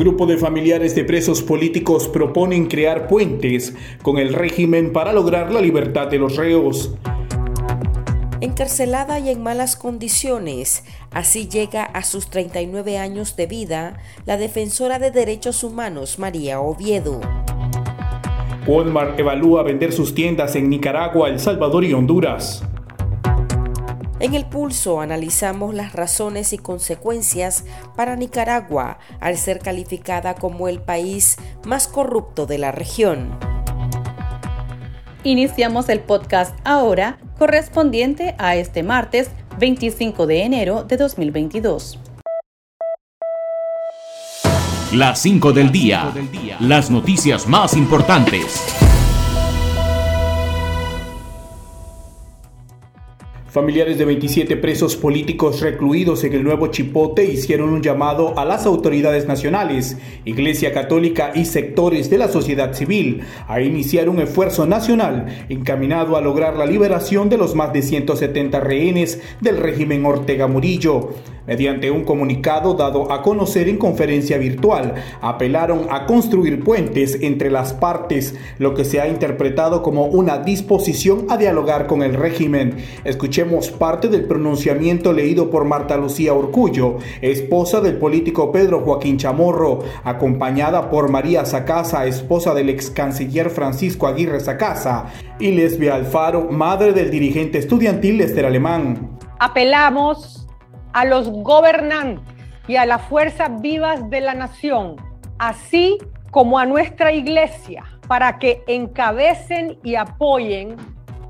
Grupo de familiares de presos políticos proponen crear puentes con el régimen para lograr la libertad de los reos. Encarcelada y en malas condiciones, así llega a sus 39 años de vida la defensora de derechos humanos María Oviedo. Walmart evalúa vender sus tiendas en Nicaragua, El Salvador y Honduras. En el pulso analizamos las razones y consecuencias para Nicaragua al ser calificada como el país más corrupto de la región. Iniciamos el podcast ahora correspondiente a este martes 25 de enero de 2022. Las 5 del día. Las noticias más importantes. Familiares de 27 presos políticos recluidos en el nuevo Chipote hicieron un llamado a las autoridades nacionales, Iglesia Católica y sectores de la sociedad civil a iniciar un esfuerzo nacional encaminado a lograr la liberación de los más de 170 rehenes del régimen Ortega Murillo. Mediante un comunicado dado a conocer en conferencia virtual, apelaron a construir puentes entre las partes, lo que se ha interpretado como una disposición a dialogar con el régimen. Escuchemos parte del pronunciamiento leído por Marta Lucía Urcullo, esposa del político Pedro Joaquín Chamorro, acompañada por María Sacasa, esposa del ex canciller Francisco Aguirre Sacasa, y Lesbia Alfaro, madre del dirigente estudiantil Lester Alemán. Apelamos a los gobernantes y a las fuerzas vivas de la nación, así como a nuestra iglesia, para que encabecen y apoyen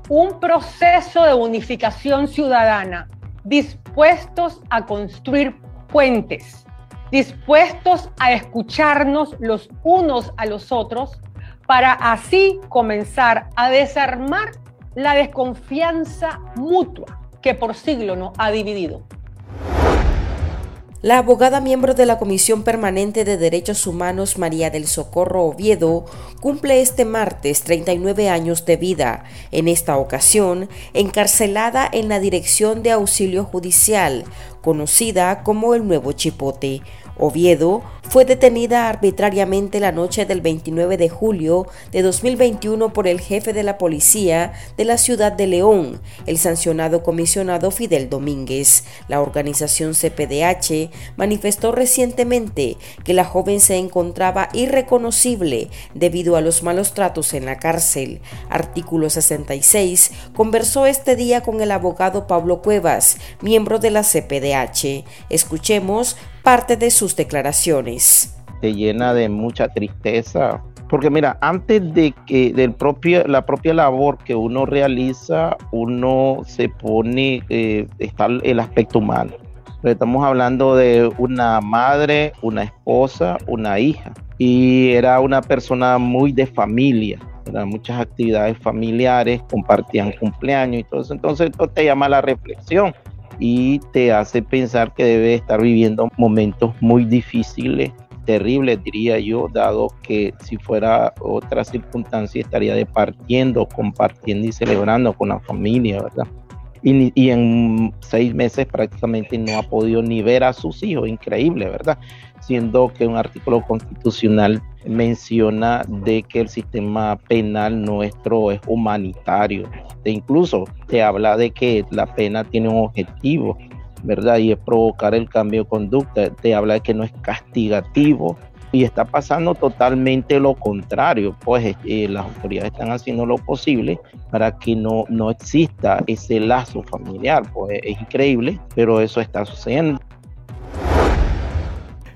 un proceso de unificación ciudadana, dispuestos a construir puentes, dispuestos a escucharnos los unos a los otros, para así comenzar a desarmar la desconfianza mutua que por siglo nos ha dividido. La abogada miembro de la Comisión Permanente de Derechos Humanos María del Socorro Oviedo cumple este martes 39 años de vida, en esta ocasión encarcelada en la Dirección de Auxilio Judicial, conocida como el Nuevo Chipote. Oviedo fue detenida arbitrariamente la noche del 29 de julio de 2021 por el jefe de la policía de la ciudad de León, el sancionado comisionado Fidel Domínguez. La organización CPDH manifestó recientemente que la joven se encontraba irreconocible debido a los malos tratos en la cárcel. Artículo 66 conversó este día con el abogado Pablo Cuevas, miembro de la CPDH. Escuchemos parte de sus declaraciones. Te llena de mucha tristeza, porque mira, antes de que del propio, la propia labor que uno realiza, uno se pone, eh, está el aspecto humano. Estamos hablando de una madre, una esposa, una hija. Y era una persona muy de familia, eran muchas actividades familiares, compartían cumpleaños y todo eso. Entonces esto te llama a la reflexión y te hace pensar que debe estar viviendo momentos muy difíciles, terribles diría yo, dado que si fuera otra circunstancia estaría departiendo, compartiendo y celebrando con la familia, ¿verdad? Y, en seis meses prácticamente no ha podido ni ver a sus hijos, increíble, ¿verdad? Siendo que un artículo constitucional menciona de que el sistema penal nuestro es humanitario. E incluso te habla de que la pena tiene un objetivo, ¿verdad? Y es provocar el cambio de conducta. Te habla de que no es castigativo. Y está pasando totalmente lo contrario, pues eh, las autoridades están haciendo lo posible para que no, no exista ese lazo familiar. Pues es increíble, pero eso está sucediendo.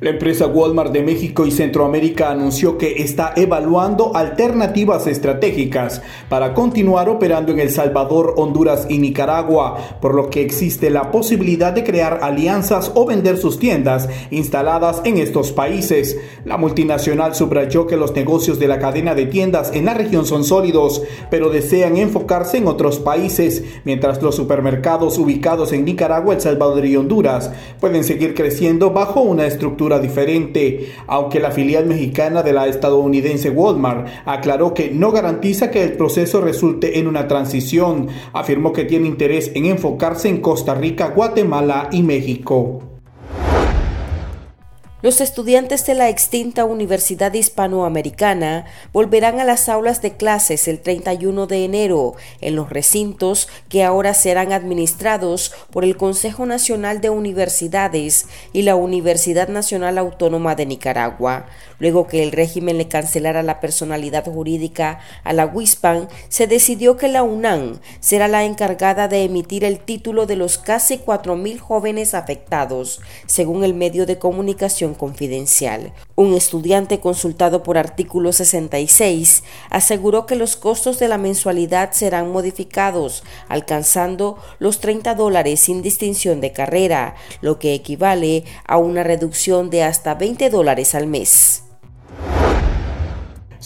La empresa Walmart de México y Centroamérica anunció que está evaluando alternativas estratégicas para continuar operando en El Salvador, Honduras y Nicaragua, por lo que existe la posibilidad de crear alianzas o vender sus tiendas instaladas en estos países. La multinacional subrayó que los negocios de la cadena de tiendas en la región son sólidos, pero desean enfocarse en otros países, mientras los supermercados ubicados en Nicaragua, El Salvador y Honduras pueden seguir creciendo bajo una estructura diferente, aunque la filial mexicana de la estadounidense Walmart aclaró que no garantiza que el proceso resulte en una transición, afirmó que tiene interés en enfocarse en Costa Rica, Guatemala y México. Los estudiantes de la extinta Universidad Hispanoamericana volverán a las aulas de clases el 31 de enero en los recintos que ahora serán administrados por el Consejo Nacional de Universidades y la Universidad Nacional Autónoma de Nicaragua. Luego que el régimen le cancelara la personalidad jurídica a la WISPAN, se decidió que la UNAM será la encargada de emitir el título de los casi 4.000 jóvenes afectados, según el medio de comunicación confidencial. Un estudiante consultado por artículo 66 aseguró que los costos de la mensualidad serán modificados, alcanzando los 30 dólares sin distinción de carrera, lo que equivale a una reducción de hasta 20 dólares al mes.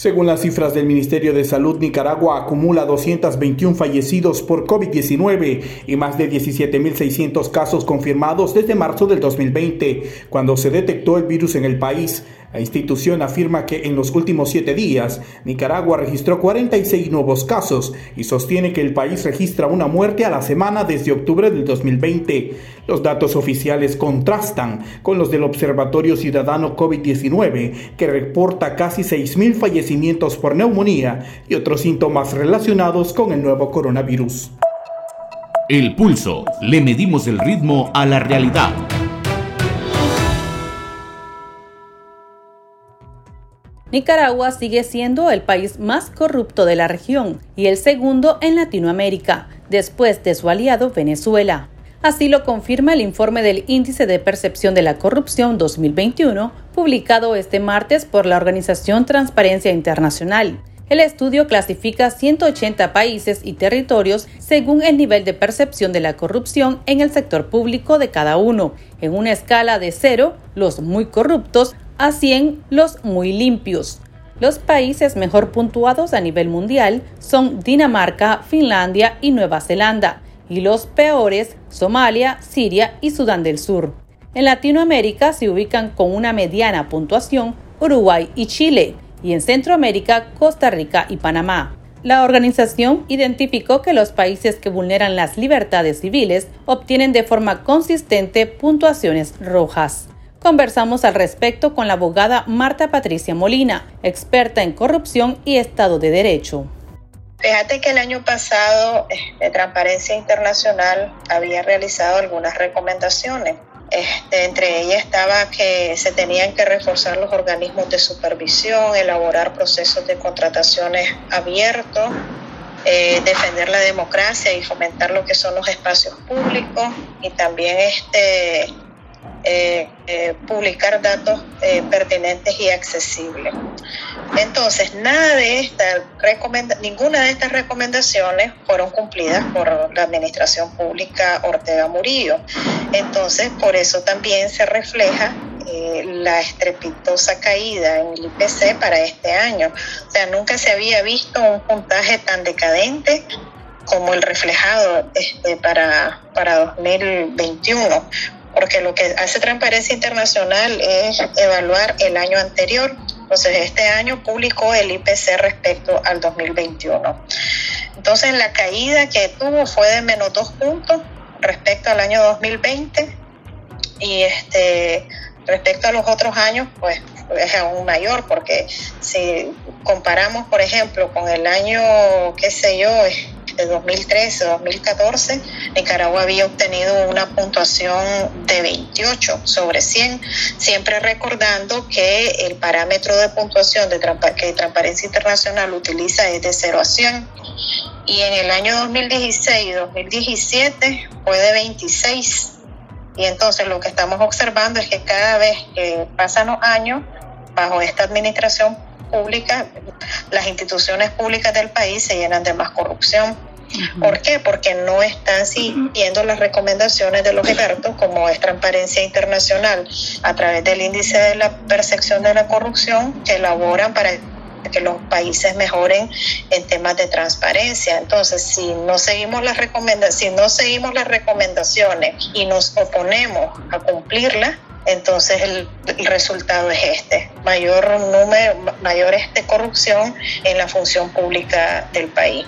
Según las cifras del Ministerio de Salud, Nicaragua acumula 221 fallecidos por COVID-19 y más de 17.600 casos confirmados desde marzo del 2020, cuando se detectó el virus en el país. La institución afirma que en los últimos siete días Nicaragua registró 46 nuevos casos y sostiene que el país registra una muerte a la semana desde octubre del 2020. Los datos oficiales contrastan con los del Observatorio Ciudadano COVID-19, que reporta casi 6.000 fallecimientos por neumonía y otros síntomas relacionados con el nuevo coronavirus. El pulso. Le medimos el ritmo a la realidad. Nicaragua sigue siendo el país más corrupto de la región y el segundo en Latinoamérica, después de su aliado Venezuela. Así lo confirma el informe del Índice de Percepción de la Corrupción 2021, publicado este martes por la organización Transparencia Internacional. El estudio clasifica 180 países y territorios según el nivel de percepción de la corrupción en el sector público de cada uno, en una escala de cero, los muy corruptos, a 100 los muy limpios. Los países mejor puntuados a nivel mundial son Dinamarca, Finlandia y Nueva Zelanda, y los peores Somalia, Siria y Sudán del Sur. En Latinoamérica se ubican con una mediana puntuación Uruguay y Chile, y en Centroamérica Costa Rica y Panamá. La organización identificó que los países que vulneran las libertades civiles obtienen de forma consistente puntuaciones rojas. Conversamos al respecto con la abogada Marta Patricia Molina, experta en corrupción y Estado de Derecho. Fíjate que el año pasado eh, Transparencia Internacional había realizado algunas recomendaciones. Este, entre ellas estaba que se tenían que reforzar los organismos de supervisión, elaborar procesos de contrataciones abiertos, eh, defender la democracia y fomentar lo que son los espacios públicos y también este, eh, eh, publicar datos eh, pertinentes y accesibles. Entonces, nada de esta ninguna de estas recomendaciones fueron cumplidas por la Administración Pública Ortega Murillo. Entonces, por eso también se refleja la estrepitosa caída en el IPC para este año. O sea, nunca se había visto un puntaje tan decadente como el reflejado este, para, para 2021 porque lo que hace Transparencia Internacional es evaluar el año anterior. Entonces, este año publicó el IPC respecto al 2021. Entonces, la caída que tuvo fue de menos dos puntos respecto al año 2020 y este respecto a los otros años, pues es aún mayor, porque si comparamos, por ejemplo, con el año, qué sé yo, de 2013, 2014, Nicaragua había obtenido una puntuación de 28 sobre 100, siempre recordando que el parámetro de puntuación de que Transparencia Internacional utiliza es de 0 a 100. Y en el año 2016 y 2017 fue de 26 Y entonces lo que estamos observando es que cada vez que pasan los años, bajo esta administración pública, las instituciones públicas del país se llenan de más corrupción. ¿Por qué? Porque no están siguiendo las recomendaciones de los expertos, como es Transparencia Internacional, a través del índice de la percepción de la corrupción, que elaboran para que los países mejoren en temas de transparencia. Entonces, si no seguimos las recomendaciones, si no seguimos las recomendaciones y nos oponemos a cumplirlas, entonces el, resultado es este, mayor número, mayor este corrupción en la función pública del país.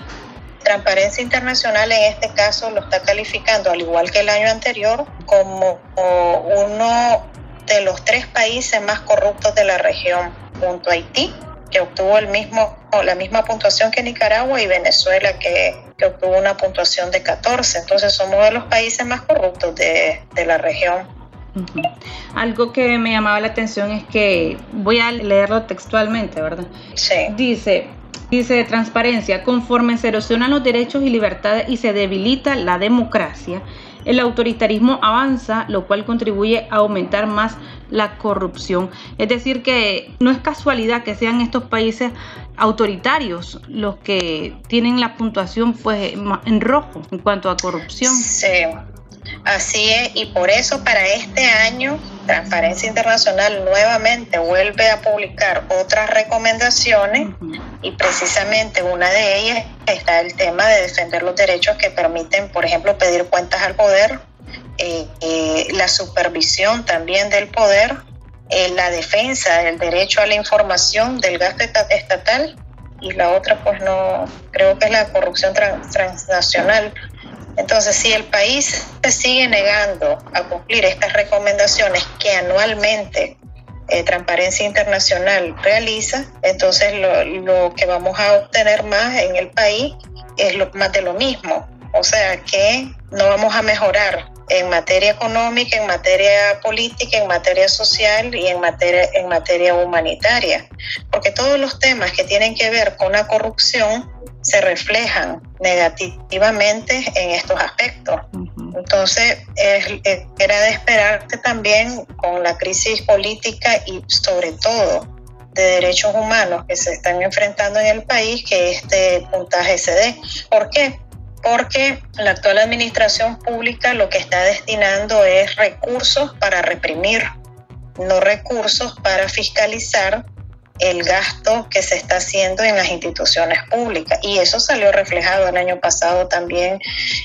Transparencia Internacional en este caso lo está calificando, al igual que el año anterior, como uno de los tres países más corruptos de la región, junto a Haití, que obtuvo el mismo, la misma puntuación que Nicaragua y Venezuela, que, que, obtuvo una puntuación de 14. Entonces somos de los países más corruptos de, de la región. Algo que me llamaba la atención es que voy a leerlo textualmente, ¿verdad? Sí. Dice, dice de transparencia, conforme se erosionan los derechos y libertades y se debilita la democracia, el autoritarismo avanza, lo cual contribuye a aumentar más la corrupción. Es decir, que no es casualidad que sean estos países autoritarios los que tienen la puntuación pues en rojo en cuanto a corrupción. Sí. Así es, y por eso para este año Transparencia Internacional nuevamente vuelve a publicar otras recomendaciones y precisamente una de ellas está el tema de defender los derechos que permiten, por ejemplo, pedir cuentas al poder, eh, eh, la supervisión también del poder, eh, la defensa del derecho a la información del gasto estatal y la otra pues no, creo que es la corrupción transnacional entonces, si el país se sigue negando a cumplir estas recomendaciones que anualmente eh, Transparencia Internacional realiza, entonces lo, que vamos a obtener más en el país es lo, más de lo mismo. O sea que no vamos a mejorar en materia económica, en materia política, en materia social y en materia, en materia humanitaria. Porque todos los temas que tienen que ver con la corrupción se reflejan negativamente en estos aspectos. Entonces, era de esperarse también con la crisis política y sobre todo de derechos humanos que se están enfrentando en el país que este puntaje se dé. ¿Por qué? Porque la actual administración pública lo que está destinando es recursos para reprimir, no recursos para fiscalizar el gasto que se está haciendo en las instituciones públicas. Y eso salió reflejado el año pasado también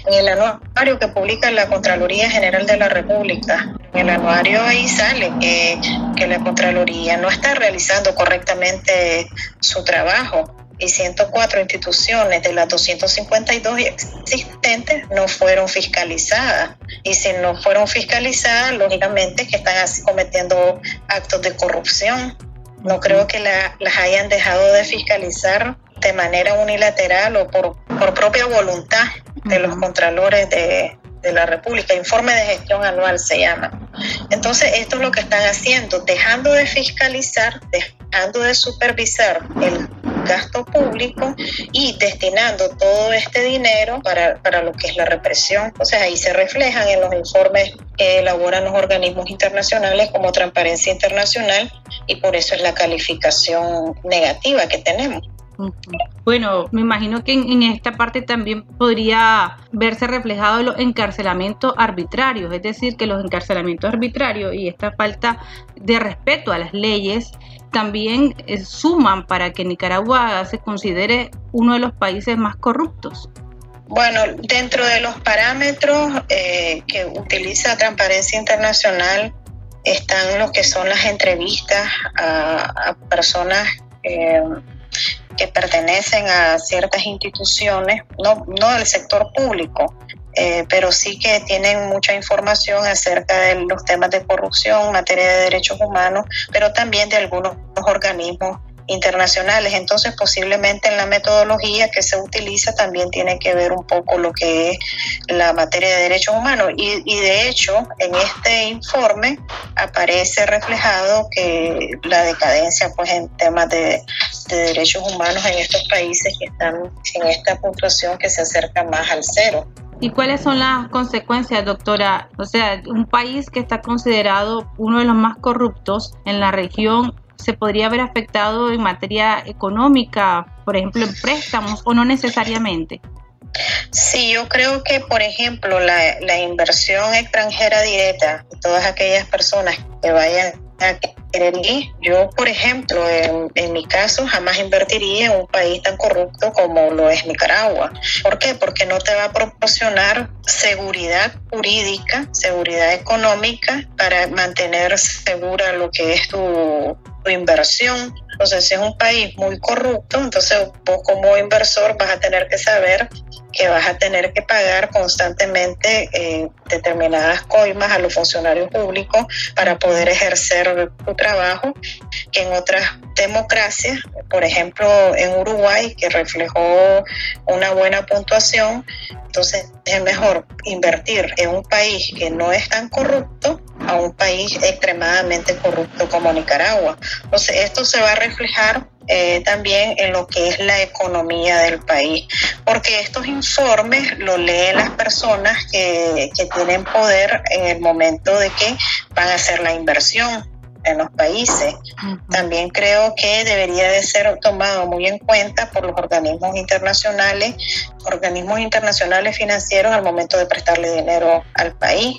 en el anuario que publica la Contraloría General de la República. En el anuario ahí sale que, que la Contraloría no está realizando correctamente su trabajo y 104 instituciones de las 252 existentes no fueron fiscalizadas. Y si no fueron fiscalizadas, lógicamente que están así cometiendo actos de corrupción. No creo que las hayan dejado de fiscalizar de manera unilateral o por, por propia voluntad de los contralores de, de la República, informe de gestión anual se llama. Entonces, esto es lo que están haciendo, dejando de fiscalizar, dejando de supervisar el gasto público y destinando todo este dinero para, para lo que es la represión. O sea, ahí se reflejan en los informes que elaboran los organismos internacionales como Transparencia Internacional y por eso es la calificación negativa que tenemos. Bueno, me imagino que en, esta parte también podría verse reflejado los encarcelamientos arbitrarios, es decir, que los encarcelamientos arbitrarios y esta falta de respeto a las leyes también eh, suman para que Nicaragua se considere uno de los países más corruptos. Bueno, dentro de los parámetros eh, que utiliza Transparencia Internacional están lo que son las entrevistas a, personas eh, que pertenecen a ciertas instituciones, no, no del sector público, eh, pero sí que tienen mucha información acerca de los temas de corrupción, materia de derechos humanos, pero también de algunos organismos internacionales. Entonces, posiblemente en la metodología que se utiliza también tiene que ver un poco lo que es la materia de derechos humanos. Y, de hecho, en este informe aparece reflejado que la decadencia pues en temas de derechos humanos en estos países que están en esta puntuación que se acerca más al cero. ¿Y cuáles son las consecuencias, doctora? O sea, un país que está considerado uno de los más corruptos en la región se podría ver afectado en materia económica, por ejemplo, en préstamos o no necesariamente. Sí, yo creo que, por ejemplo, la, la inversión extranjera directa, todas aquellas personas que vayan yo, por ejemplo, en, mi caso, jamás invertiría en un país tan corrupto como lo es Nicaragua. ¿Por qué? Porque no te va a proporcionar seguridad jurídica, seguridad económica para mantener segura lo que es tu, tu inversión entonces, si es un país muy corrupto, entonces vos como inversor vas a tener que saber que vas a tener que pagar constantemente eh, determinadas coimas a los funcionarios públicos para poder ejercer tu trabajo, que en otras democracias, por ejemplo en Uruguay, que reflejó una buena puntuación, entonces es mejor invertir en un país que no es tan corrupto a un país extremadamente corrupto como Nicaragua. Entonces esto se va a reflejar eh, también en lo que es la economía del país, porque estos informes lo leen las personas que, que tienen poder en el momento de que van a hacer la inversión en los países. También creo que debería de ser tomado muy en cuenta por los organismos internacionales, organismos internacionales financieros al momento de prestarle dinero al país.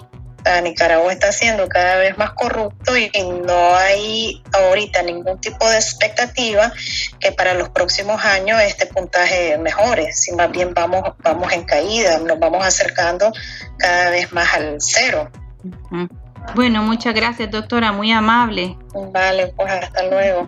Nicaragua está siendo cada vez más corrupto y no hay ahorita ningún tipo de expectativa que para los próximos años este puntaje mejore, si más bien vamos, vamos en caída, nos vamos acercando cada vez más al cero. Bueno, muchas gracias, doctora, muy amable. Vale, pues hasta luego.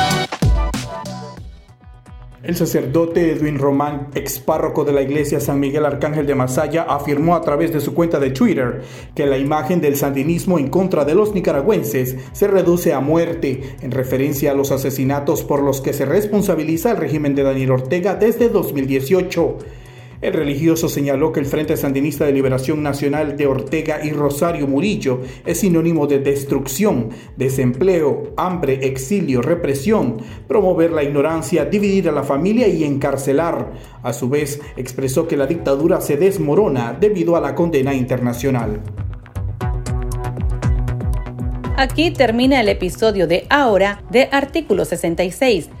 El sacerdote Edwin Román, ex párroco de la iglesia San Miguel Arcángel de Masaya, afirmó a través de su cuenta de Twitter que la imagen del sandinismo en contra de los nicaragüenses se reduce a muerte, en referencia a los asesinatos por los que se responsabiliza el régimen de Daniel Ortega desde 2018. El religioso señaló que el Frente Sandinista de Liberación Nacional de Ortega y Rosario Murillo es sinónimo de destrucción, desempleo, hambre, exilio, represión, promover la ignorancia, dividir a la familia y encarcelar. A su vez, expresó que la dictadura se desmorona debido a la condena internacional. Aquí termina el episodio de ahora de Artículo 66